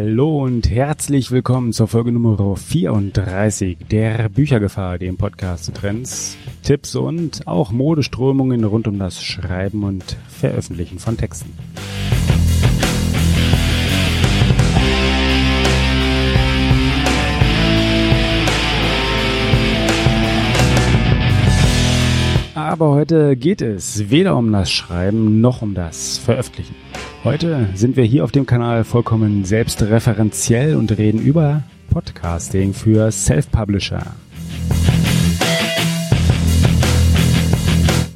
Hallo und herzlich willkommen zur Folge Nummer 34 der Büchergefahr, dem Podcast zu Trends, Tipps und auch Modeströmungen rund um das Schreiben und Veröffentlichen von Texten. Aber heute geht es weder um das Schreiben noch um das Veröffentlichen. Heute sind wir hier auf dem Kanal vollkommen selbstreferenziell und reden über Podcasting für Self-Publisher.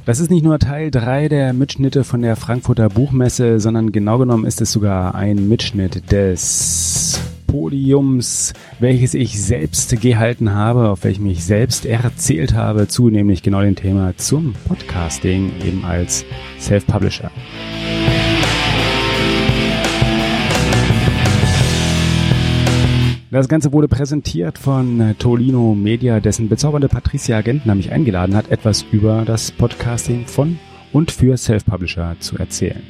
Das ist nicht nur Teil 3 der Mitschnitte von der Frankfurter Buchmesse, sondern genau genommen ist es sogar ein Mitschnitt des Podiums, welches ich selbst gehalten habe, auf welchem ich selbst erzählt habe, zu nämlich genau dem Thema zum Podcasting eben als Self-Publisher. Das Ganze wurde präsentiert von Tolino Media, dessen bezaubernde Patricia Gentner mich eingeladen hat, etwas über das Podcasting von und für Self-Publisher zu erzählen.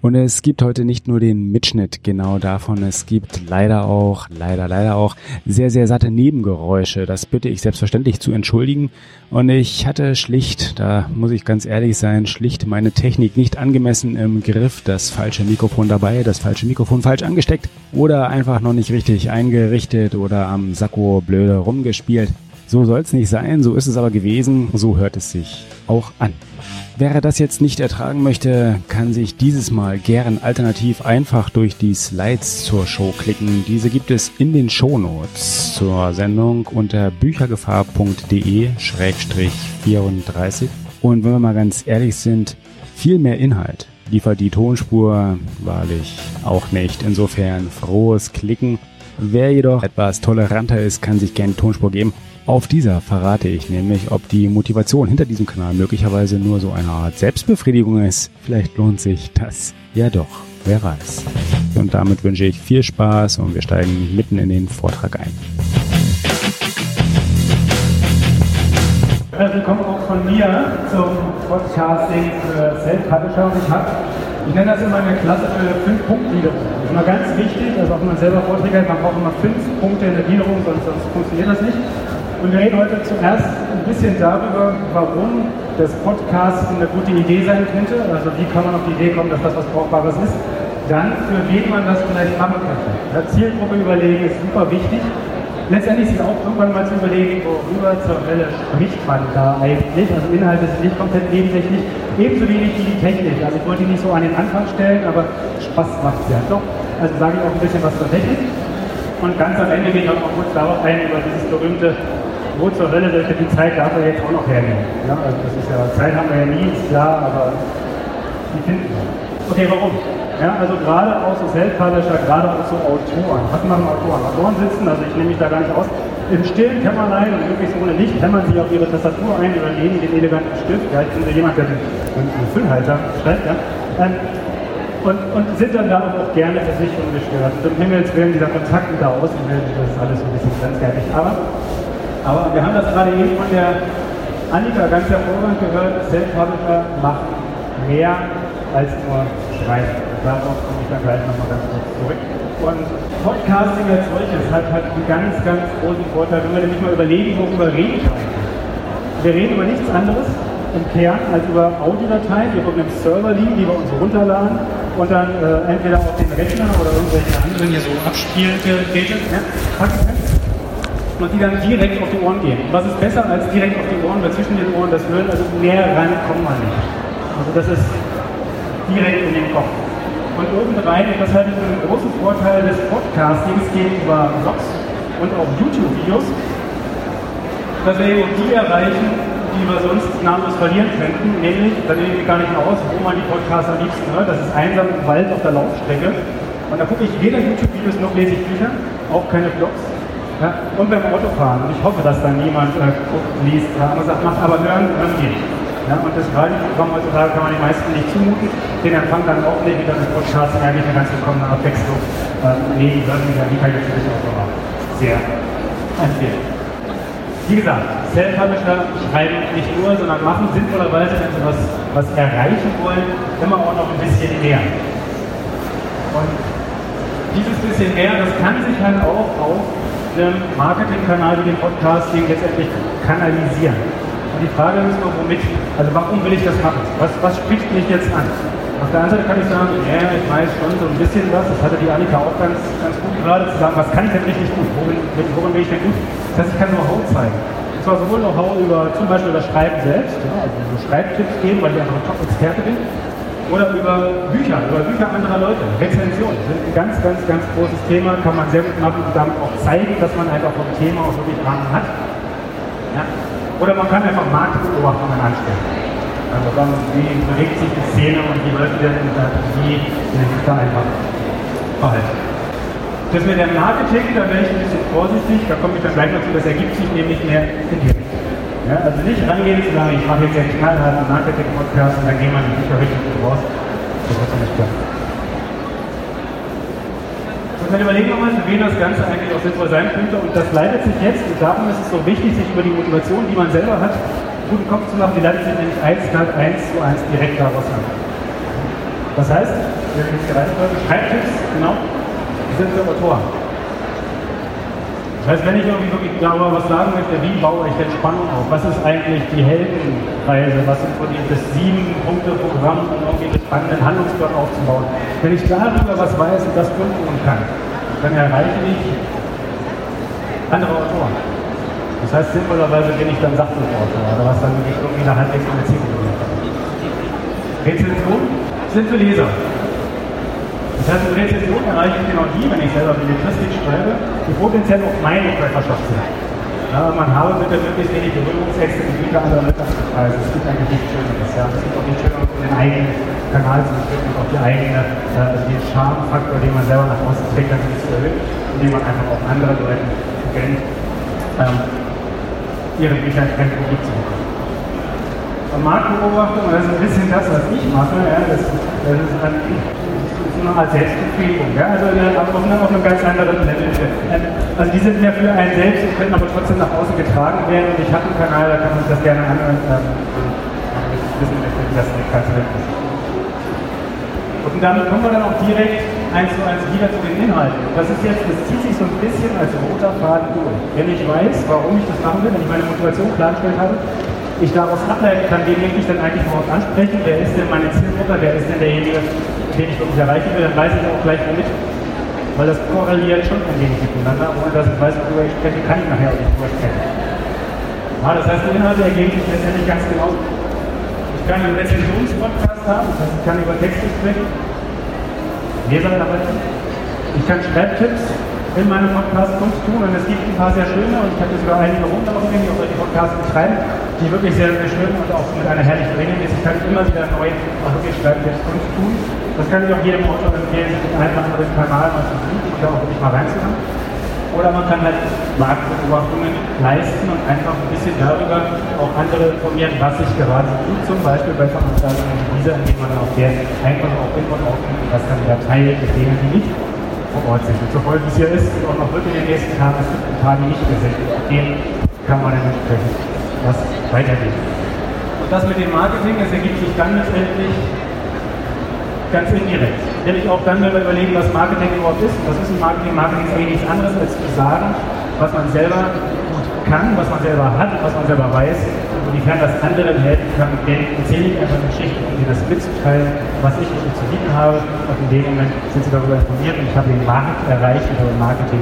Und es gibt heute nicht nur den Mitschnitt genau davon, es gibt leider auch, leider, leider auch sehr, sehr satte Nebengeräusche. Das bitte ich selbstverständlich zu entschuldigen. Und ich hatte schlicht, da muss ich ganz ehrlich sein, schlicht meine Technik nicht angemessen im Griff, das falsche Mikrofon dabei, das falsche Mikrofon falsch angesteckt oder einfach noch nicht richtig eingerichtet oder am Sakko blöde rumgespielt. So soll es nicht sein, so ist es aber gewesen, so hört es sich auch an. Wer das jetzt nicht ertragen möchte, kann sich dieses Mal gern alternativ einfach durch die Slides zur Show klicken. Diese gibt es in den Shownotes zur Sendung unter büchergefahr.de-34. Und wenn wir mal ganz ehrlich sind, viel mehr Inhalt liefert die Tonspur wahrlich auch nicht. Insofern frohes Klicken. Wer jedoch etwas toleranter ist, kann sich gerne Tonspur geben. Auf dieser verrate ich nämlich, ob die Motivation hinter diesem Kanal möglicherweise nur so eine Art Selbstbefriedigung ist. Vielleicht lohnt sich das ja doch, wer weiß. Und damit wünsche ich viel Spaß und wir steigen mitten in den Vortrag ein. Willkommen auch von mir zum Podcasting für Self-Publisher. Und ich ich nenne das immer eine klassische Fünf-Punkt-Gliederung. Das ist immer ganz wichtig, also auch wenn man selber Vorträge hat, man braucht immer fünf Punkte in der Gliederung, sonst, sonst funktioniert das nicht. Und wir reden heute zuerst ein bisschen darüber, warum das Podcast eine gute Idee sein könnte. Also wie kann man auf die Idee kommen, dass das was Brauchbares ist. Dann, für wen man das vielleicht machen könnte. Ja, Zielgruppe überlegen ist super wichtig. Letztendlich ist auch irgendwann mal zu überlegen, worüber zur Welle spricht man da eigentlich. Also Inhalte sind nicht komplett nebensächlich, ebenso wenig wie die Technik. Also ich wollte die nicht so an den Anfang stellen, aber Spaß macht ja doch. Also sage ich auch ein bisschen was zur Technik. Und ganz am Ende gehe ich auch noch kurz darauf ein, über dieses berühmte wo zur sollte die Zeit darf er jetzt auch noch hernehmen. Ja, also das ist ja, Zeit haben wir ja nie, ist klar, aber die finden wir. Okay, warum? Ja, also gerade auch so Self-Publisher, gerade auch so Autoren. Was machen Autoren? Autoren sitzen, also ich nehme mich da gar nicht aus, im stillen Kämmerlein und möglichst ohne Licht hämmern sie auf ihre Tastatur ein, überlegen den eleganten Stift. Ja, ich bin jemand, der den Füllhalter schreibt, ja. Ähm, und, und, sind dann da auch gerne für sich ungestört. Und um Himmels Willen, dieser Kontakt mit der das ist alles ein bisschen grenzwertig. Aber aber wir haben das gerade eben von der Annika ganz hervorragend gehört, Self-Publisher macht mehr als nur schreiben. Darauf komme ich dann gleich nochmal ganz kurz zurück. Und Podcasting als solches hat, hat einen ganz, ganz großen Vorteil, wenn wir nämlich mal überlegen, worüber reden wir Wir reden über nichts anderes im Kern als über Audiodateien, die auf einem Server liegen, die wir uns runterladen und dann äh, entweder auf den Rechner oder irgendwelche anderen hier so Abspielgeräte ja, packen und die dann direkt auf die Ohren gehen. Was ist besser als direkt auf die Ohren, weil zwischen den Ohren das Hören, also näher ran kommt man nicht. Also das ist direkt in den Kopf. Und obendrein, und das halte ich für einen großen Vorteil des Podcastings gegenüber Blogs und auch YouTube-Videos, dass wir eben die erreichen, die wir sonst namenlos verlieren könnten, nämlich, da nehme ich gar nicht mehr aus, wo man die Podcasts am liebsten hört, das ist einsam im Wald auf der Laufstrecke. Und da gucke ich weder YouTube-Videos noch lese ich Bücher, auch keine Blogs. Ja, und beim Autofahren. Und ich hoffe, dass dann niemand äh, liest, ja, und sagt, macht aber hören, hören geht. Ja, und das Radioprogramm heutzutage kann man den meisten nicht zumuten. Den Empfang dann auch nicht, mit einem Podcast eigentlich eine ganz willkommene Abwechslung. Ähm, nee, die hören wieder, die kann ich natürlich auch nochmal sehr empfehlen. Wie gesagt, Self-Publisher schreiben nicht nur, sondern machen sinnvollerweise, wenn sie was, was erreichen wollen, immer auch noch ein bisschen mehr. Und dieses bisschen mehr, das kann sich halt auch auf einem Marketingkanal wie dem Podcasting letztendlich kanalisieren. Und die Frage ist nur, womit? Also warum will ich das machen? Was, was spricht mich jetzt an? Auf der anderen Seite kann ich sagen, ja, ich weiß schon so ein bisschen was, das hatte die Annika auch ganz, ganz gut gerade zu sagen, was kann ich denn richtig gut, worin, worin bin ich denn gut? Das heißt, ich kann Know-how zeigen. Und zwar sowohl Know-how über zum Beispiel das Schreiben selbst, ja, also so Schreibtipps geben, weil ich einfach ein Top-Experte bin, oder über Bücher, über Bücher anderer Leute. Rezensionen sind ein ganz, ganz, ganz großes Thema, kann man sehr gut machen und damit auch zeigen, dass man einfach vom Thema auch wirklich Ahnung hat. Ja. Oder man kann einfach Marktbeobachtungen anstellen. Also dann, wie bewegt sich die Szene und wie läuft die denn wie sich da einfach verhalten. Das mit dem Marketing, da wäre ich ein bisschen vorsichtig, da komme ich dann gleich dazu, das ergibt sich nämlich mehr in die Richtung. Ja, also nicht rangehen zu sagen, ich mache jetzt einen knallharten Marketing-Podcast und dann gehen wir nicht richtig raus. Das wird ja nicht klappen. Und dann überlegen wir mal, für wen das Ganze eigentlich auch sinnvoll sein könnte. Und das leitet sich jetzt, und darum ist es so wichtig, sich über die Motivation, die man selber hat, guten Kopf zu machen, die leitet sich nämlich eins statt eins zu eins direkt daraus an. Das heißt, wir haben jetzt Reihenfolge, Schreibtipps, genau, sind Autoren. Das heißt, wenn ich irgendwie wirklich darüber was sagen möchte, wie baue ich denn Spannung auf? Was ist eigentlich die Heldenreise? Was sind die das sieben Punkte Programm, um irgendwie einen spannenden Handlungsplan aufzubauen? Wenn ich darüber was weiß und das tun kann, dann erreiche ich andere Autoren. Das heißt, sinnvollerweise bin ich dann Sachbuchautor oder was dann irgendwie eine halbwegs in der Zielgruppe Rezension sind für Leser. Das heißt, mit Rezension erreiche ich genau die, wenn ich selber Belletristik schreibe, die potenziell auch meine Trefferschaft sind. Ja, man habe bitte möglichst wenig Berührungsängste mit Güter anderer Wirtschaftspreise. Es gibt eigentlich nichts Schöneres. Ja. Es gibt auch nichts Schöneres, um den eigenen Kanal zu und auch die eigene, äh, den Charmfaktor, den man selber nach außen trägt, natürlich zu erhöhen, indem man einfach auch andere Leute gönnt. Ähm, ihre Bücher kein Publikum zu bekommen. Und Marktbeobachtung, das ist ein bisschen das, was ich mache, ja, das, das ist ein, eine Art Selbstbefriedigung. Ja? Also auf, einem, auf einem ganz anderen Level. Also die sind mehr für einen selbst und können aber trotzdem nach außen getragen werden. Und ich habe einen Kanal, da kann man sich das gerne anhören. Ähm, das ist. Und damit kommen wir dann auch direkt eins zu eins wieder zu den Inhalten. Das ist jetzt, das zieht sich so ein bisschen als roter Faden durch. Wenn ich weiß, warum ich das machen will, wenn ich meine Motivation klargestellt habe, ich daraus ableiten kann, wen möchte ich dann eigentlich überhaupt ansprechen, wer ist denn meine Zielgruppe, wer ist denn derjenige, den ich wirklich erreichen will, dann weiß ich auch gleich womit. Weil das korreliert schon ein wenig miteinander, ohne dass ich weiß, worüber ich spreche, kann ich nachher auch nicht drüber sprechen. Ja, das heißt, die Inhalte ergeben sich letztendlich ganz genau. Ich kann einen Rezensionspodcast haben, das heißt, ich kann über Texte sprechen, Leserarbeiten. Ich kann Schreibtipps in meinem Podcast tun und es gibt ein paar sehr schöne und ich habe sogar einige runterlaufen, die auch solche Podcasts betreiben, die wirklich sehr, sehr schön und auch mit einer herrlichen Regelmäßigkeit immer wieder neu auch wirklich Schreibtipps tun. Das kann ich auch jedem Autor empfehlen, einfach über den Kanal mal zu suchen da auch wirklich mal reinzuhören. Oder man kann halt Marktbeobachtungen leisten und einfach ein bisschen darüber auch andere informieren, was sich gerade tut, zum Beispiel bei Veranstaltungen wie dieser, indem man auch der einfach auch Input aufnimmt und das dann wieder teilt mit denen, die nicht vor Ort sind. Und so voll wie es hier ist, und auch noch wirklich in den nächsten Tagen, es gibt ein paar, die nicht mehr sind. Denen kann man dann entsprechend was weitergeben. Und das mit dem Marketing, das ergibt sich dann letztendlich ganz indirekt. Nämlich auch dann, wenn wir überlegen, was Marketing überhaupt ist. Was ist ein Marketing? Marketing ist eigentlich nichts anderes, als zu sagen, was man selber gut kann, was man selber hat, was man selber weiß und inwiefern das anderen helfen kann. Denn erzähle ich einfach eine Geschichte, um dir das mitzuteilen, was ich wirklich zu bieten habe. Und in dem Moment sind sie darüber informiert und ich habe den Markt erreicht über Marketing.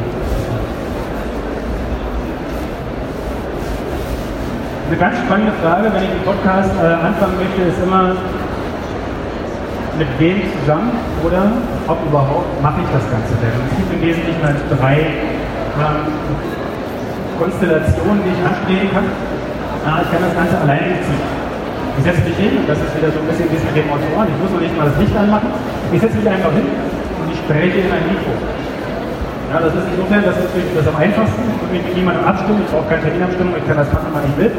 Eine ganz spannende Frage, wenn ich den Podcast äh, anfangen möchte, ist immer, mit wem zusammen oder ob überhaupt mache ich das Ganze denn? Es gibt im Wesentlichen halt drei ähm, Konstellationen, die ich anstreben kann. Ah, ich kann das Ganze alleine ziehen. Ich setze mich hin, und das ist wieder so ein bisschen wie mit dem Autoren, ich muss noch nicht mal das Licht anmachen. Ich setze mich einfach hin und ich spreche in ein Mikro. Ja, das ist insofern, das ist das am einfachsten. Ich muss mich mit niemandem abstimmen, ich brauche keine Terminabstimmung, ich kann das machen, wann ich will.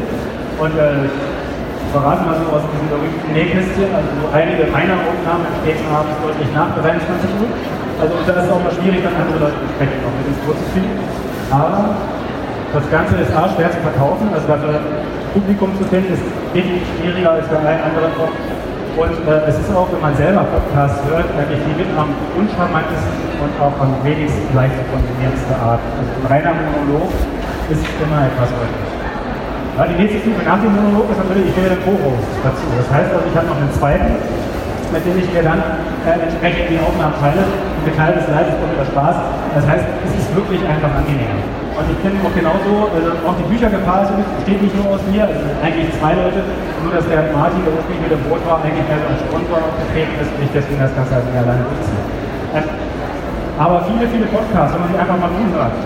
Und äh, verraten mal so aus diesem berühmten Nähkästchen, also so einige meiner Aufnahmen entstehen abends deutlich nach 23 Uhr. Also da ist es auch mal schwierig, dann andere Leute zu sprechen, auch mit ins Boot zu finden. Aber Das Ganze ist A, schwer zu verkaufen, also dafür Publikum zu finden, ist definitiv schwieriger als bei allen anderen Formen. Und äh, es ist auch, wenn man selber Podcasts hört, eigentlich die mit am uncharmantesten und auch am wenigsten leicht zu konsumierendste Art. Also ein reiner Monolog ist immer etwas deutlich. Ja, die nächste Stufe nach dem Monolog ist natürlich, ich will den Co-Host dazu. Das heißt also, ich habe noch einen zweiten, mit dem ich mir dann äh, entsprechend die Aufnahmen teile. Und Teil des Leides kommt wieder Spaß. Das heißt, es ist wirklich einfach angenehm. Und ich finde auch genauso, also auch die Büchergefahr besteht nicht nur aus mir, also eigentlich zwei Leute, nur dass der Martin, der ursprünglich mit dem Boot war, eigentlich mehr so als Sponsor aufgetreten ist und ich deswegen das Ganze also alleine durchziehe. Ähm, aber viele, viele Podcasts, wenn man sie einfach mal umhört,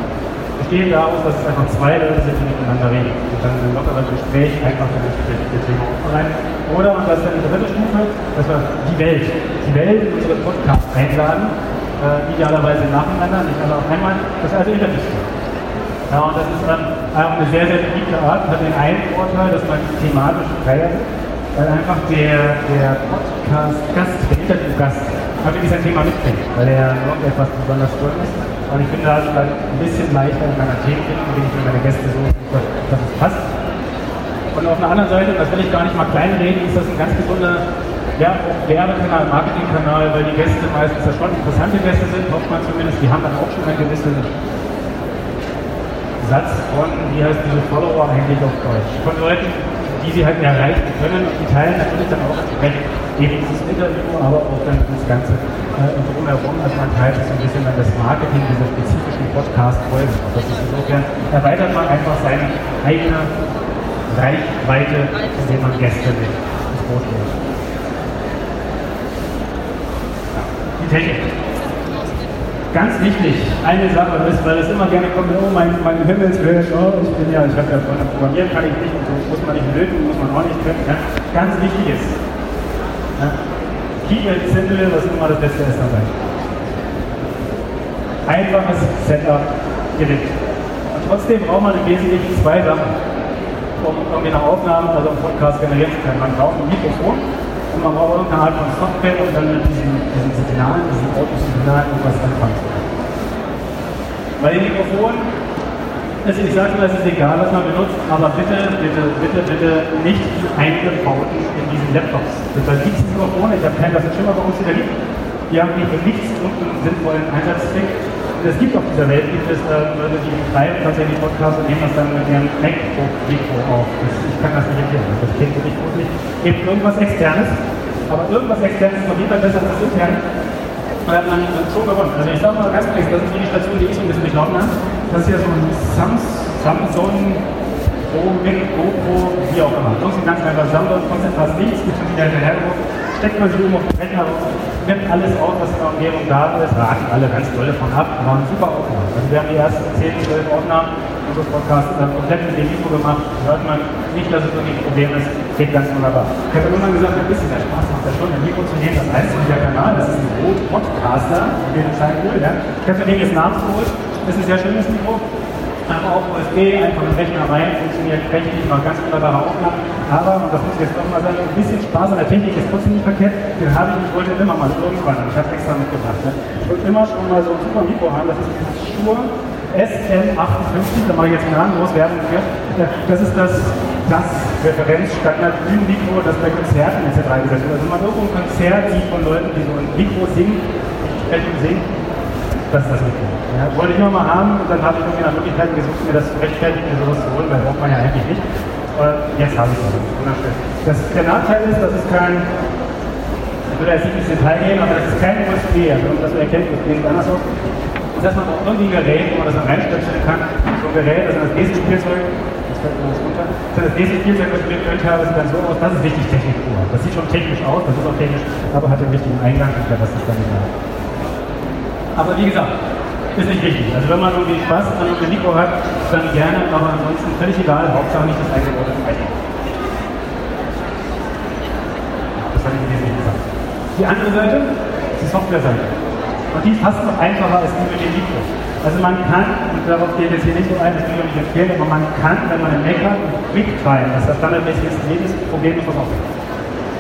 bestehen daraus, dass es einfach zwei Leute sind, die miteinander reden. Und dann ein lockeres Gespräch einfach entsprechend Thema aufbereiten. Oder, und das ist dann die dritte Stufe, dass wir die Welt, die Welt in unsere Podcasts einladen, äh, idealerweise nacheinander, nicht alle auf einmal, das also Interviews. Ja, und das ist dann auch eine sehr, sehr beliebte Art, hat den einen Vorteil, dass man thematisch freier ist, weil einfach der, der Podcast-Gast, der Interview-Gast, natürlich sein Thema mitbringt, weil er irgendetwas besonders toll ist. Und ich das halt ein bisschen leichter in meiner Themenfindung, wenn ich mir meine Gäste so, dass es passt. Und auf der anderen Seite, das will ich gar nicht mal kleinreden, ist das ein ganz gesunder Werbekanal, Marketingkanal, weil die Gäste meistens ja schon interessante Gäste sind, hofft man zumindest, die haben dann auch schon einen gewissen Satz von, wie heißt diese Follower eigentlich auf Deutsch, von Leuten, die sie halt erreichen können und die teilen natürlich dann auch eben dieses Interview, aber auch dann das Ganze äh, drumherum, also man teilt so ein bisschen dann das Marketing dieser spezifischen Podcast-Folgen. Das ist insofern, erweitert man einfach seine eigene Reichweite, indem man Gäste mit ins Boot holt. Die Technik. Ganz wichtig, eine Sache ist, weil es immer gerne kommt, oh mein, mein Himmelswillen, oh, ich bin ja, ich habe ja von Programmieren kann ich nicht, und so muss man nicht löten, muss man auch nicht können. Ja. Ganz wichtig ist, it simple, was immer das Beste ist dabei. Einfaches Setup gewinnt. Und trotzdem braucht man im Wesentlichen zwei Sachen, um irgendwie eine Aufnahme, also einen Podcast generieren zu können. Man braucht ein Mikrofon und man braucht irgendeine Art von Software und dann mit diesen, diesen Signalen, diesen Autosignalen irgendwas anfangen zu können. Bei den Mikrofonen, also ich sage mal, es ist egal, was man benutzt, aber bitte, bitte, bitte, bitte nicht die eingebauten in diesen Laptops. Das gibt es Mikrofone, ich habe keinen, mal bei uns in der Lied. Die haben nicht nichts irgendeinen sinnvollen Einsatzzweck. Und es gibt auf dieser Welt, gibt es äh, Leute, die betreiben tatsächlich Podcasts und nehmen das dann mit ihrem MacBook-Mikro auf. Das, ich kann das nicht erklären, das klingt wirklich gruselig. Gibt irgendwas Externes, aber irgendwas Externes ist auf jeden Fall besser als das. Und hat man schon gewonnen. Also ich sage mal ganz ehrlich, das ist die Station, die ich so ein bisschen durchlaufen habe. Das ist ja so ein Samsung Pro, Mic, GoPro, wie auch immer. Ist ein ganz einfach Samsung, kostet fast nichts, gibt schon wieder hinterher steckt man sich oben auf den Rechner nimmt alles auf, was in der Umgebung da ist, raten alle ganz toll davon ab, war ein super Aufnahme. Also wir haben die ersten 10, 12 Aufnahmen unseres Podcasts komplett mit dem Mikro gemacht, hört man nicht, dass es irgendwie ein Problem ist, geht ganz wunderbar. Ich habe irgendwann gesagt, ein bisschen der Spaß macht ja schon, Mikro zu nehmen, das heißt, der Kanal, das ist ein Rot Podcaster, den scheint cool, ja. Ich habe mir den jetzt nachgeholt, das ist ein sehr schönes Mikro, einfach auf USB, einfach mit Rechner rein, funktioniert prächtig, macht ganz wunderbare Aufnahmen. Aber, und das muss ich jetzt doch mal sagen, ein bisschen Spaß an der Technik ist trotzdem nicht verkehrt. Den habe ich, ich wollte immer mal irgendwann, ich habe extra mitgebracht. Ne? Ich wollte immer schon mal so ein super Mikro haben, das ist dieses Shure SM58, da mache ich jetzt einen los werden. Das ist das, das Referenzstandard Bühnenmikro, das bei Konzerten etc. eingesetzt wird. Also man irgendwo ein Konzert sieht von Leuten, die so ein Mikro singen, sprechen singen, das ist das Mikro. Ja, wollte ich immer mal haben und dann habe ich irgendwie nach Möglichkeiten gesucht, mir das zu rechtfertigen, mir sowas zu holen, weil braucht man ja eigentlich nicht. Und jetzt habe ich es. Wunderschön. Das, der Nachteil ist, das ist kein, ich will jetzt nicht ins Detail gehen, aber das ist kein USB, also um das zu erkennen, das sieht anders aus. Das heißt, man braucht irgendwie ein Gerät, wo man das dann reinstöpseln kann. So ein Gerät, das ist das nächste Spielzeug, das fällt mir das runter. Das, das nächste Spielzeug, was ich mitgehört habe, sieht dann so aus, das ist richtig Technik pur. Das sieht schon technisch aus, das ist auch technisch, aber hat den richtigen Eingang, und das ist dann egal. Aber wie gesagt, ist nicht wichtig. Also wenn man irgendwie Spaß an einem Mikro hat, dann gerne, aber ansonsten völlig egal, Hauptsache nicht das eigene Wort Das hatte ich nicht gesagt. Die andere Seite ist die Software-Seite. Und die ist fast noch einfacher als die mit dem Mikro. Also man kann, und darauf geht es hier nicht so ein, das will ich auch nicht empfehlen, aber man kann, wenn man Mac hat, QuickTime, das ist standardmäßig ist, jedes Problem ist was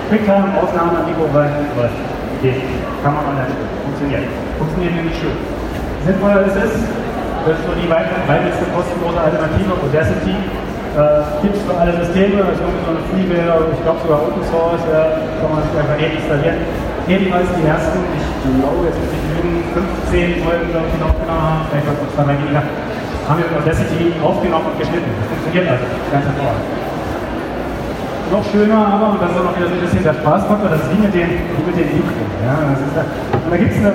QuickTime, Ausnahme, Mikro rein, läuft. Geht. Kann man online funktioniert. Funktioniert nämlich schön. Sinnvoller ist es, Das ist so die weiteste kostenlose Alternative. Audacity äh, gibt es für alle Systeme, das ist irgendwie so eine Freeware, ich glaube sogar Open Source, äh, kann man sich einfach eben installieren. Jedenfalls die ersten, ich glaube, jetzt muss ich lügen, 15 Folgen, glaube ich, noch genau haben, vielleicht was noch zwei weniger, haben wir mit Audacity aufgenommen und geschnitten. Das funktioniert also ganz hervorragend. Noch schöner aber, und das ist auch noch wieder so ein bisschen der Spaßfaktor, das ist wie mit den, wie mit den Mikro. Ja, und da gibt es eine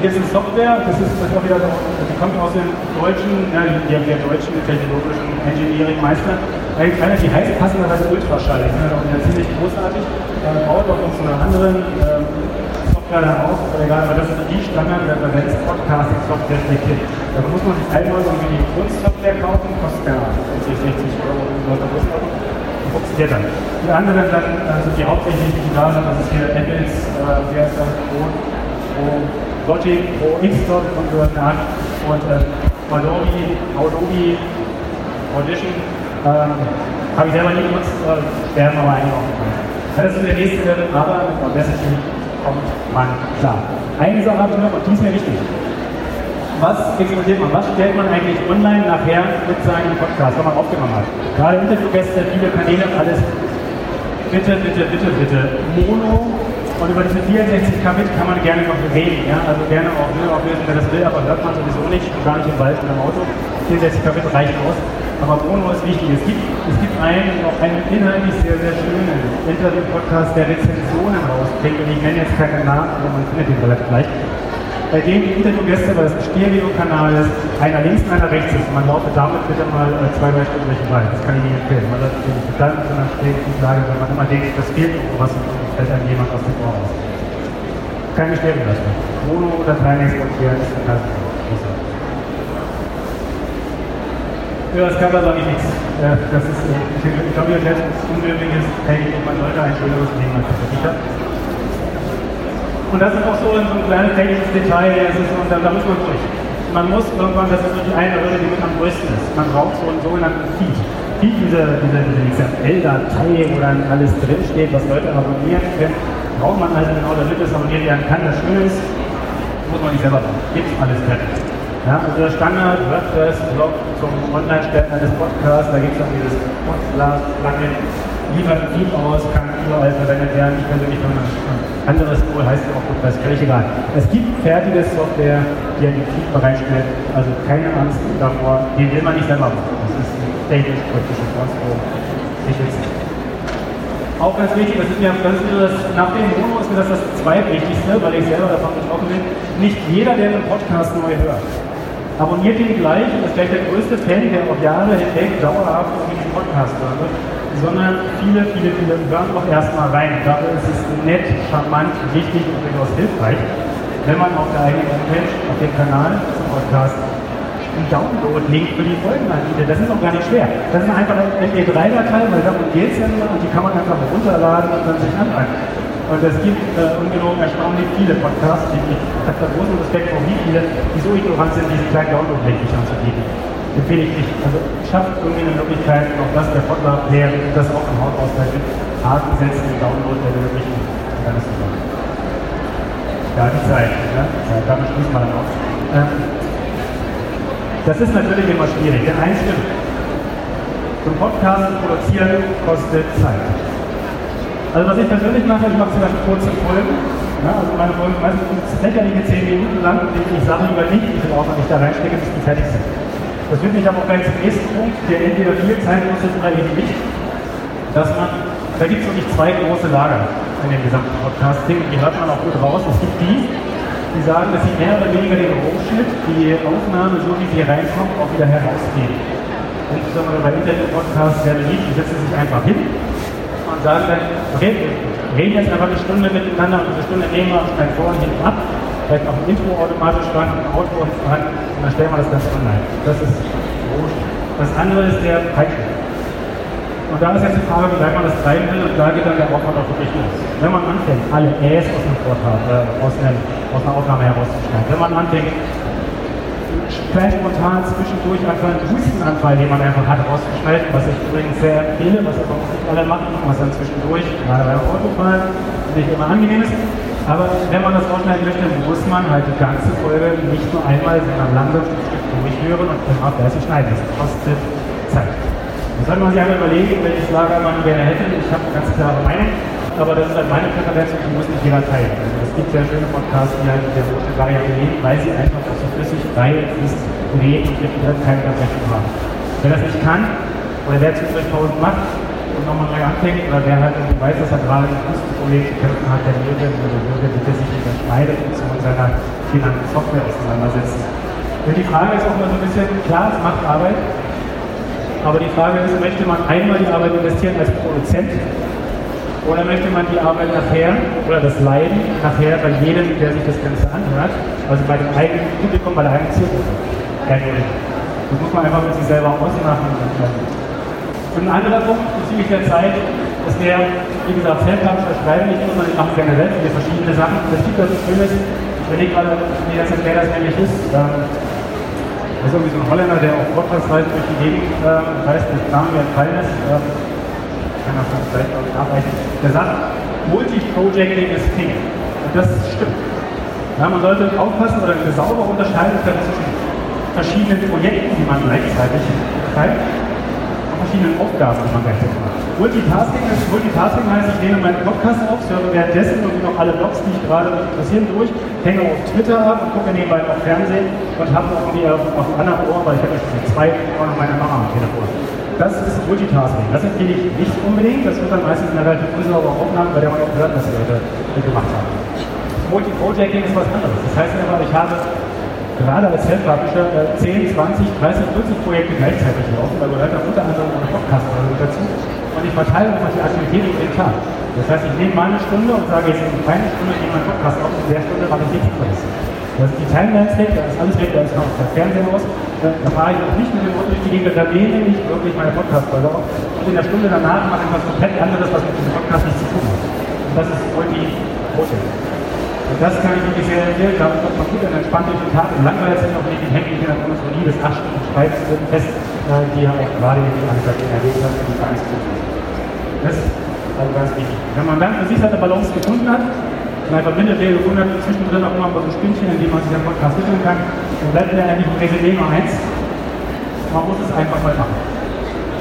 jetzt ist Software, das ist, das auch wieder so, die kommt aus dem deutschen, ja, der, der deutschen technologischen Engineering-Meister, eigentlich relativ heiß passenderweise Ultraschall. Die sind auch wieder ziemlich großartig. Dann baut auf uns eine andere äh, Software da auf, egal, aber das ist die Standard-Referenz-Podcasting-Software schlechthin. Da muss man sich einmal irgendwie die Grundsoftware kaufen, kostet ja 50, 60 Euro in Leute funktioniert dann. Die anderen dann also die hauptsächlich die da sind, das ist hier Apples, äh, wer ist das, Pro, Pro Logic Pro X-Dot und so weiter und äh, Adobe Audition ähm, habe ich selber nie genutzt, äh, werden aber eigentlich auch gemacht. Das ist der nächste Level, aber mit Audacity kommt man klar. Eine Sache habe ich noch und die ist mir wichtig. Was exportiert man? Was stellt man eigentlich online nachher mit seinem Podcast, wenn man aufgenommen hat? Gerade Interviewgäste, viele Kanäle, alles bitte, bitte, bitte, bitte Mono und über diese 64 Kbit kann man gerne noch reden, ja? also gerne auch will, auch lesen, wer das will, aber hört man sowieso nicht, gar nicht im Wald oder im Auto. 64 Kbit reicht aus. Aber Mono ist wichtig. Es gibt, es gibt einen, auch einen inhaltlich sehr, sehr schönen Interview-Podcast, der Rezensionen rausbringt. Und ich nenne jetzt keinen Namen, aber man findet ihn relativ leicht bei dem die Interviewgäste, weil das ein Stereo-Kanal ist, einer links und einer rechts ist. Man laufe damit bitte mal äh, zwei, drei Stunden durch den. Das kann ich Ihnen empfehlen. Man läuft nicht bedankt, sondern steht die Lage, wenn man immer denkt, das fehlt noch was und fällt einem jemand aus dem Ohr raus. Keine Stereoleistung. Mono oder Training exportieren ist total großartig. Ja, das kann aber nicht nichts. Das ist, äh, ich glaube, ihr unmöglich ist, hey, man sollte ein schöneres Leben als das. Und das ist auch so ein, so ein kleines technisches Detail, das ist, und da, da muss man durch. Man muss irgendwann, das ist wirklich eine Hürde, die mit am größten ist. Man braucht so einen sogenannten Feed. Feed, diese, diese, diese XML-Datei, wo dann alles drinsteht, was Leute abonnieren können, braucht man also genau, damit es abonniert werden kann. Das Schöne ist, muss man nicht selber machen. Gibt alles drin. Ja, also der Standard WordPress-Blog zum Online-Stellen eines Podcasts, da gibt es dann dieses Podcast-Plugin, liefert ein Feed aus, kann überall verwendet werden. Ich persönlich noch ein anderes Tool, heißt auch ist völlig egal. Es gibt fertige Software, die einen Feed bereitstellt, also keine Angst davor, den will man nicht selber machen. Das ist technisch, sonst wo nicht witzig. Auch ganz wichtig, das ist mir, mir das, nach dem Mono ist mir das das zweitwichtigste, weil ich selber davon betroffen bin. Nicht jeder, der einen Podcast neu hört, abonniert ihn gleich und ist vielleicht der größte Fan, der auch Jahre hinweg dauerhaft irgendwie den Podcast hört sondern viele, viele, viele hören auch erstmal rein. Dafür ist es nett, charmant, wichtig und durchaus hilfreich, wenn man auf der eigenen Homepage, auf dem Kanal zum Podcast einen Download-Link für die Folgen anbietet. Das ist auch gar nicht schwer. Das ist einfach eine MP3-Datei, weil darum geht es ja nur und die kann man einfach runterladen und dann sich anhören. Und es gibt äh, ungelogen erstaunlich viele Podcasts, die ich habe großen Respekt vor, wie viele, die so ignorant sind, diesen kleinen Download-Link nicht anzubieten empfehle ich nicht. Also schafft irgendwie eine Möglichkeit, auch das der Podler Player das auch im Haus ausleitet, Haken setzen, den Download der möglichen und dann ist es super. Ja, die Zeit, ne? Zeit, damit schließen wir dann auf. Ähm, das ist natürlich immer schwierig, denn eins stimmt. Zum Podcast produzieren kostet Zeit. Also was ich persönlich mache, ich mache zum Beispiel kurze Folgen. Ja, also meine Folgen meistens lächerliche 10 Minuten lang und ich sage lieber nicht, wie viel Aufwand ich da reinstecke, bis die fertig sind. Das führt mich aber auch gleich zum nächsten Punkt, der entweder viel Zeit kostet oder eben nicht. Dass man, da gibt es wirklich zwei große Lager in dem gesamten Podcasting, die hört man auch gut raus. Es gibt die, die sagen, dass sie mehr oder weniger den Rohschnitt, die Aufnahme, so wie sie reinkommt, auch wieder herausgeben. Insbesondere bei Internet-Podcasts sehr beliebt, die setzen sich einfach hin und sagen dann, okay, wir reden jetzt einfach eine Stunde miteinander und eine Stunde nehmen wir uns kein Vor- und hinten ab vielleicht auch ein Intro automatisch dran ein Outro dran und dann stellen wir das Ganze online. Das ist groß. Das andere ist der Peitsche. Und da ist jetzt die Frage, wie weit man das treiben will und da geht dann der Aufwand auch wirklich los. Wenn man anfängt, alle Äs aus einem Vortrag, äh, aus, einem, aus einer Aufnahme herauszuschneiden, wenn man anfängt, klein spontan zwischendurch einfach einen Hustenanfall, den man einfach hat, rauszuschneiden, was ich übrigens sehr empfehle, was aber auch nicht alle machen, was dann zwischendurch, gerade beim Autofahren, nicht immer angenehm ist, Aber wenn man das rausschneiden möchte, muss man halt die ganze Folge nicht nur einmal, sondern langsam durchhören und dann fleißig schneiden. Das kostet Zeit. Jetzt sollte man sich einmal überlegen, welches Lager man gerne hätte. Ich habe eine ganz klare Meinung, aber das ist halt meine Präferenz und die muss nicht jeder teilen. Also es gibt sehr schöne Podcasts, die halt mit der Variante leben, weil sie einfach so flüssig frei ist, reden und halt keine Unterbrechung haben. Wer das nicht kann, oder wer zwischendurch Pause macht, und nochmal neu anfängt, oder wer halt weiß, dass er gerade ein Problem zu kämpfen hat, der würde oder würde bitte sich überschneidet und zu seiner finalen Software auseinandersetzen. Und die Frage ist auch mal so ein bisschen, klar, es macht Arbeit, aber die Frage ist, möchte man einmal die Arbeit investieren als Produzent oder möchte man die Arbeit nachher oder das Leiden nachher bei jedem, der sich das Ganze anhört, also bei dem eigenen Publikum, bei der eigenen Zielgruppe, erdulden? Das muss man einfach mit sich selber ausmachen. Und ein anderer Punkt bezüglich der Zeit ist der, wie gesagt, Feldkampf schreiben nicht immer, ich mache generell viele verschiedene Sachen. Das gibt das Schöne ist, ich überlege gerade, wie das wer das eigentlich ist. Ähm, das ist irgendwie so ein Holländer, der auf Vortragsreisen durch die Gegend reist, der Name mir entfallen ist. Kann das vielleicht auch nachreichen. Der sagt, Multi-Projecting ist King. Und das stimmt. Ja, man sollte aufpassen oder eine saubere Unterscheidung zwischen verschiedenen Projekten, die man gleichzeitig betreibt verschiedenen Aufgaben, die man gleichzeitig macht. Multitasking, ist, Multitasking heißt, ich nehme meinen Podcast auf, höre währenddessen irgendwie noch alle Blogs, die ich gerade interessieren, durch, hänge auf Twitter ab und gucke nebenbei noch Fernsehen und habe noch irgendwie auf, auf einem anderen Ohr, weil ich habe schon zwei Ohren noch meine Mama am Telefon. Das ist Multitasking. Das empfehle ich nicht unbedingt. Das wird dann meistens eine relativ unsaubere Aufnahme, bei der man auch hört, was die Leute gemacht haben. Multi-Projecting ist was anderes. Das heißt einfach, ich habe gerade als Self-Publisher äh, 10, 20, 30, 40 Projekte gleichzeitig laufen, weil gehört da unter anderem eine podcast dazu. Und ich verteile einfach die Aktivität über den Tag. Das heißt, ich nehme meine Stunde und sage, jetzt in einer Stunde nehme mein Podcast auf, in der Stunde mache ich nichts anderes. Da ist die Timelines weg, da ist alles weg, da ist noch der Fernseher aus. Da fahre ich auch nicht mit dem Auto durch die Gegend, da nehme ich wirklich meine Podcast-Folge auf. Und in der Stunde danach mache ich was komplett anderes, was mit diesem Podcast nichts zu tun hat. Und das ist Multi-Project. Und das kann ich wirklich sehr empfehlen. Da kommt man gut an entspannt durch den Tag und langweilig sind auch nicht die Hände in der Monotonie des acht Stunden Schreibens fest, die ja auch gerade die Annika erwähnt hat, die Angst Das ist also ganz wichtig. Wenn man dann für sich seine Balance gefunden hat, und einfach Mittelwege gefunden hat, zwischendrin auch immer ein paar Spinnchen, in denen man sich am Podcast widmen kann, dann bleibt mir eigentlich ein Resümee Nummer eins. Man muss es einfach mal machen.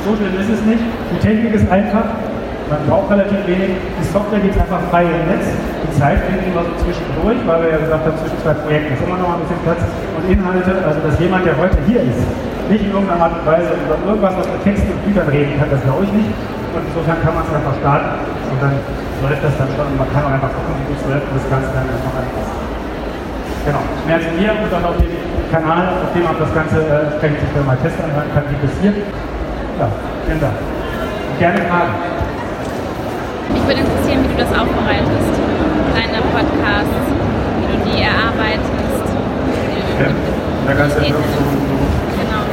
So schlimm ist es nicht. Die Technik ist einfach. Man braucht relativ wenig. Die Software geht einfach frei im Netz. Die Zeit finden wir so zwischendurch, weil wir ja gesagt haben, zwischen zwei Projekten ist immer noch ein bisschen Platz. Und Inhalte, also dass jemand, der heute hier ist, nicht in irgendeiner Art und Weise über irgendwas, was mit Texten und Büchern reden kann, das glaube ich nicht. Und insofern kann man es einfach starten und dann läuft das dann schon. Und man kann auch einfach gucken, wie gut es läuft und das Ganze dann einfach anpassen. Genau. Mehr zu mir und dann auf dem Kanal, auf dem man das Ganze äh, entsprechend sich mal testen anhören kann, wie das hier. Ja, vielen Dank. Gerne Fragen. Würde interessieren, wie du das aufbereitest, deine Podcasts, wie du die erarbeitest. Ja, da kannst du Genau.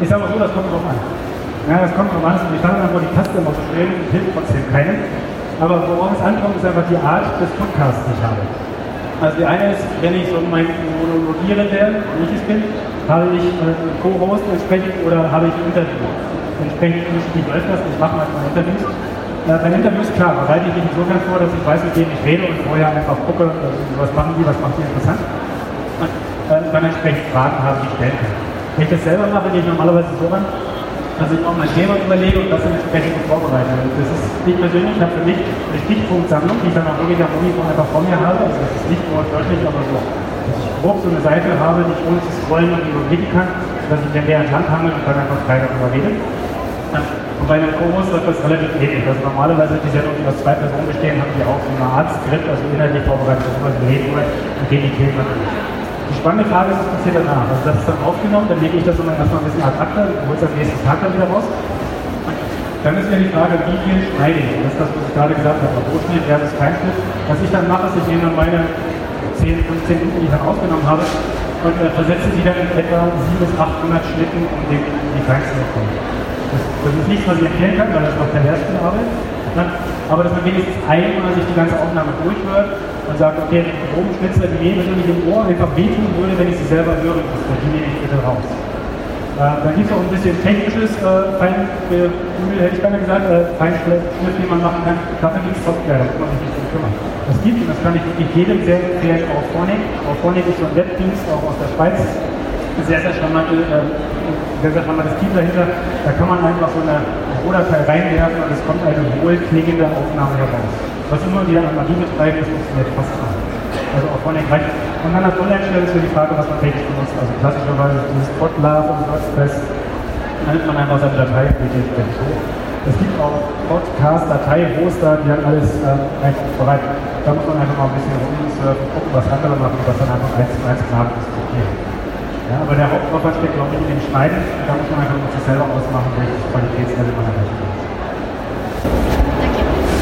Ich sag mal so, das kommt drauf an. Ja, das kommt drauf an, ich fand dann, wo die Taste immer so stehen, hilft trotzdem keinen. Aber worauf es ankommt, ist einfach die Art des Podcasts, die ich habe. Also die eine ist, wenn ich so mein Monologierende, wie ich es bin, habe ich einen Co-Host entsprechend oder habe ich ein Interview entsprechend unterschiedlich läuft das. Ich mache manchmal Interviews. Äh, bei Interviews, klar, bereite ich mich insofern vor, dass ich weiß, mit wem ich rede und vorher einfach gucke, äh, was machen die, was macht die interessant. Und äh, dann entsprechend Fragen habe, die ich stellen kann. Wenn ich das selber mache, gehe ich normalerweise so ran, dass ich auch mein Thema überlege und das entsprechend vorbereite. Das ist ich persönlich habe für mich eine Stichpunktsammlung, die ich dann auch wirklich am Uniform einfach vor mir habe. Also das ist nicht nur wörtlich, aber so, dass ich grob so eine Seite habe, die ich ohne zu scrollen und überblicken kann, dass ich dann der entlang handle und dann einfach frei darüber rede. Und bei einem Co-Host wird das relativ ähnlich. Also normalerweise die Sendung, die aus zwei Personen bestehen, haben die auch so eine Art Skript, also inhaltlich worüber sie reden wollen und gehen die Themen. Die spannende Frage ist, was passiert danach? Also das ist dann aufgenommen, dann lege ich das immer erstmal ein bisschen ad acta, hole es am nächsten Tag dann wieder raus. Dann ist ja die Frage, wie viel schneide ich? Das ist das, was ich gerade gesagt habe, Rohschnitt versus Kleinschnitt. Was ich dann mache, ist, ich nehme dann meine 10, 15 Minuten, die ich dann aufgenommen habe, und äh, versetze die dann in etwa 700 bis 800 Schnitten, um die, kleinsten zu kommen. Das, ist nichts, was ich erklären kann, weil das noch per Lehrstuhlarbeit. Ne? Aber dass man wenigstens einmal sich die ganze Aufnahme durchhört und sagt, okay, die groben Schnitzer, die mir persönlich im Ohr einfach wehtun würde, wenn ich sie selber hören müsste, die nehme ich bitte raus. Äh, dann gibt es auch ein bisschen technisches äh, Feingefühl, hätte ich gerne gesagt, äh, Feinschliff, den man machen kann. Dafür gibt es Software, da muss man sich nicht drum kümmern. Das gibt und das kann ich wirklich jedem sehr empfehlen, auch Phonic. Auch Phonic ist so ein Webdienst, auch aus der Schweiz. Sehr, sehr charmante, äh, sehr, sehr charmantes Team dahinter. Da kann man einfach so eine Rohdatei reinwerfen und es kommt eine wohlklingende Aufnahme heraus. Was immer wieder an Magie betreibt, das funktioniert fast immer. Also auch Phonic reicht und dann als Online-Stelle ist für die Frage, was man technisch benutzt. Also klassischerweise dieses Podlove und WordPress. Dann nimmt man einfach seine Datei und geht jetzt hoch. Es gibt auch Podcast, Datei, Hoster, die haben alles ähm, einfach bereit. Da muss man einfach mal ein bisschen rumsurfen, gucken, was andere machen und das dann einfach eins zu eins klar diskutieren. Ja, aber der Hauptaufwand steckt, glaube ich, in dem Schneiden. Da muss man einfach mit sich selber ausmachen, welches Qualitätslevel man erreichen will.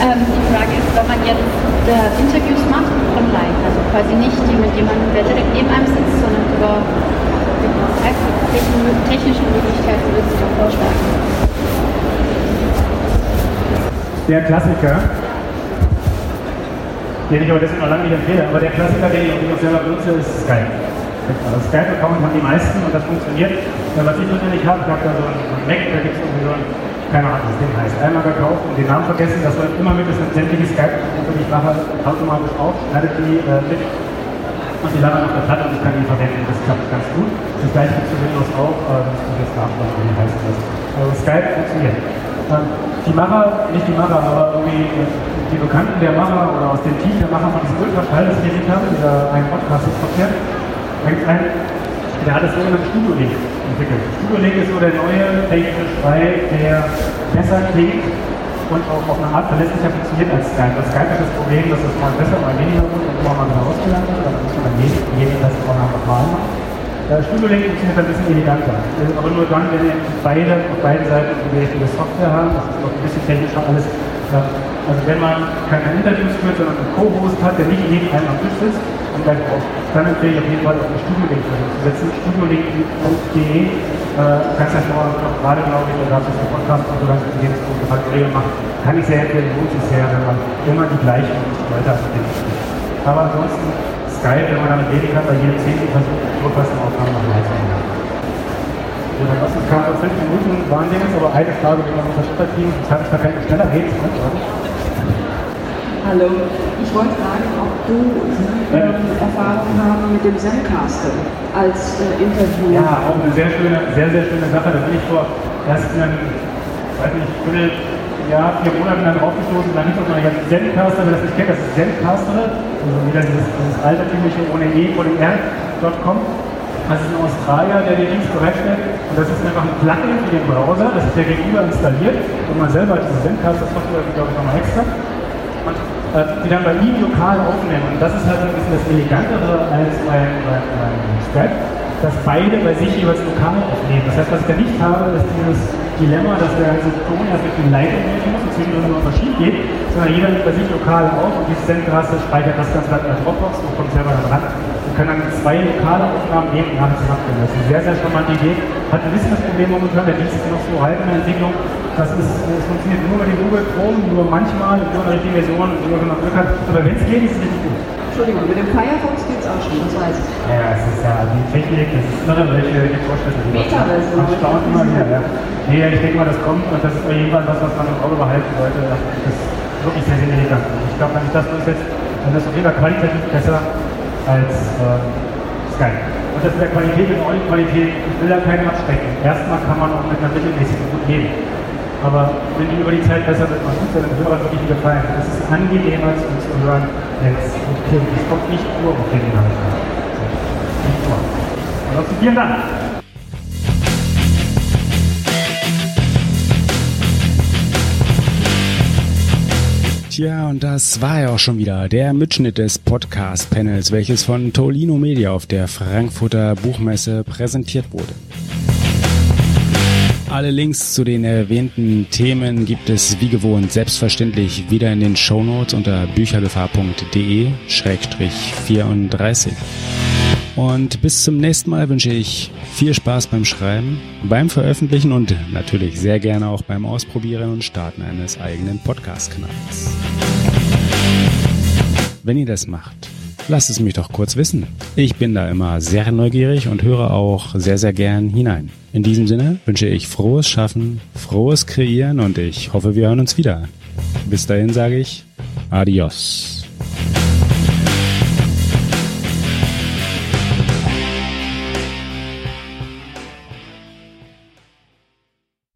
Ähm, die Frage ist, wenn man jetzt äh, Interviews macht online, also quasi nicht die mit jemandem, der direkt neben einem sitzt, sondern über technische Möglichkeiten, würden Sie da vorschlagen? Der Klassiker, den ich aber deswegen noch lange nicht empfehle, aber der Klassiker, den ich auch selber benutze, ist Skype. Also Skype-Account haben die meisten und das funktioniert. Was ich persönlich habe, ich habe da so ein Mac, da gibt es irgendwie so ein keine Ahnung, was das Ding heißt. Einmal gekauft und den Namen vergessen, das läuft immer mit, das sind sämtliche Skype-Gruppe, ich mache, automatisch auf, schneidet die äh, mit und die landen auf der Platte und ich kann die verwenden. Das klappt ganz gut. Das gleiche gibt es für Windows auch, äh, das ich jetzt nachschauen, wie heißt das. Also Skype funktioniert. Ähm, die Macher, nicht die Macher, aber irgendwie die Bekannten der Macher oder aus dem Team der Macher von diesem Ultraschall, das ich gesehen habe, dieser ein Podcast-Software, da gibt einen, der hat das sogenannte Studio Link entwickelt. Studio Link ist so der neue technische Schrei, der besser klingt und auch auf eine Art verlässlicher funktioniert als Skype. Das Skype hat das Problem, dass es mal besser, mal weniger gut und immer mal wieder ausgelernt wird. Da muss man dann jeden, das auch nochmal machen. Äh, Studio Link funktioniert ein bisschen eleganter. Aber nur dann, wenn ihr beide auf beiden Seiten die richtige Software haben. Das ist auch ein bisschen technischer alles. Also wenn man keine Interviews führt, sondern einen Co-Host hat, der nicht neben einem am Tisch sitzt, und dann, dann empfehle ich auf jeden Fall auf den Studiolink zu setzen. Studiolink.de äh, du ja gerade, glaube ich, oder hast du einen Podcast-Konferenz mit jedes Regeln machen. Kann ich sehr empfehlen, lohnt sich sehr, wenn man immer die gleichen Leute mit Aber ansonsten Skype, wenn man damit wenig hat, bei jedem zehnten Versuch Aufnahme machen was es kam vor fünf Minuten waren jetzt, aber eine Frage, die man unser Schutterteam, das heißt, da kann ich schneller reden. Hallo, ich wollte fragen, ob du ähm, Erfahrung haben mit dem Zencaster als äh, Interview. Ja, auch eine sehr schöne, sehr, sehr schöne Sache. Da bin ich vor erst einem, weiß nicht, Viertel, Jahr, vier Monaten dann draufgestoßen. Da es auch noch einen Zencaster, wer das nicht kennt, das ist Zencaster, also wieder dieses, dieses altertümliche ohne E, ohne R.com. Das ist ein Australier, der die Links bereitstellt. Und das ist einfach ein Plugin für den Browser. Das ist der gegenüber installiert. Und man selber hat diese Zencaster-Software, glaube ich, nochmal extra äh, die dann bei ihm lokal aufnehmen. Und das ist halt ein bisschen das Elegantere als beim, beim, beim Skype, dass beide bei sich jeweils lokal aufnehmen. Das heißt, was ich da nicht habe, ist dieses Dilemma, dass der ganze Ton erst durch die Leitung nehmen muss und nur was schief geht, sondern jeder nimmt bei sich lokal auf und die Sendrasse speichert das Ganze dann in der Dropbox und kommt selber dann können dann zwei lokale Aufnahmen neben nach zusammenbringen. Das ist eine sehr, sehr charmante Idee. Hat ein bisschen das Problem momentan, der Dienst ist noch so halb in der Entwicklung, das, ist, das funktioniert nur mit dem Google Chrome, nur manchmal, nur in der richtigen Version, nur wenn man Glück hat. Aber wenn es geht, ist es richtig gut. Entschuldigung, mit dem Firefox geht es auch schon, das weiß ich. Ja, es ist ja die Technik, das ist irre, welche, Fortschritte die Beta-Version. Man staunt immer wieder, ja. Nee, ich denke mal, das kommt und das ist auf jeden Fall was, was man im Auge behalten sollte. Das ist wirklich sehr, sehr elegant. Ich glaube, wenn ich das durchsetze, dann ist es auf jeden Fall qualitativ besser als äh, Skype. Und das mit der Qualität und Audioqualität, ich will da keinen abschrecken. Erstmal kann man auch mit einer mittelmäßigen gut leben. Aber wenn die über die Zeit besser wird, man tut ja den Hörern wirklich gefallen. Es ist angenehmer zu, zu hören, wenn es gut. Es kommt nicht nur auf den nur. Ansonsten vielen Dank. Tja, und das war ja auch schon wieder der Mitschnitt des Podcast-Panels, welches von Tolino Media auf der Frankfurter Buchmesse präsentiert wurde. Alle Links zu den erwähnten Themen gibt es wie gewohnt selbstverständlich wieder in den Shownotes unter büchergefahr.de-34. Und bis zum nächsten Mal wünsche ich viel Spaß beim Schreiben, beim Veröffentlichen und natürlich sehr gerne auch beim Ausprobieren und Starten eines eigenen Podcast-Kanals. Wenn ihr das macht, Lasst es mich doch kurz wissen. Ich bin da immer sehr neugierig und höre auch sehr, sehr gern hinein. In diesem Sinne wünsche ich frohes Schaffen, frohes Kreieren und ich hoffe, wir hören uns wieder. Bis dahin sage ich Adios.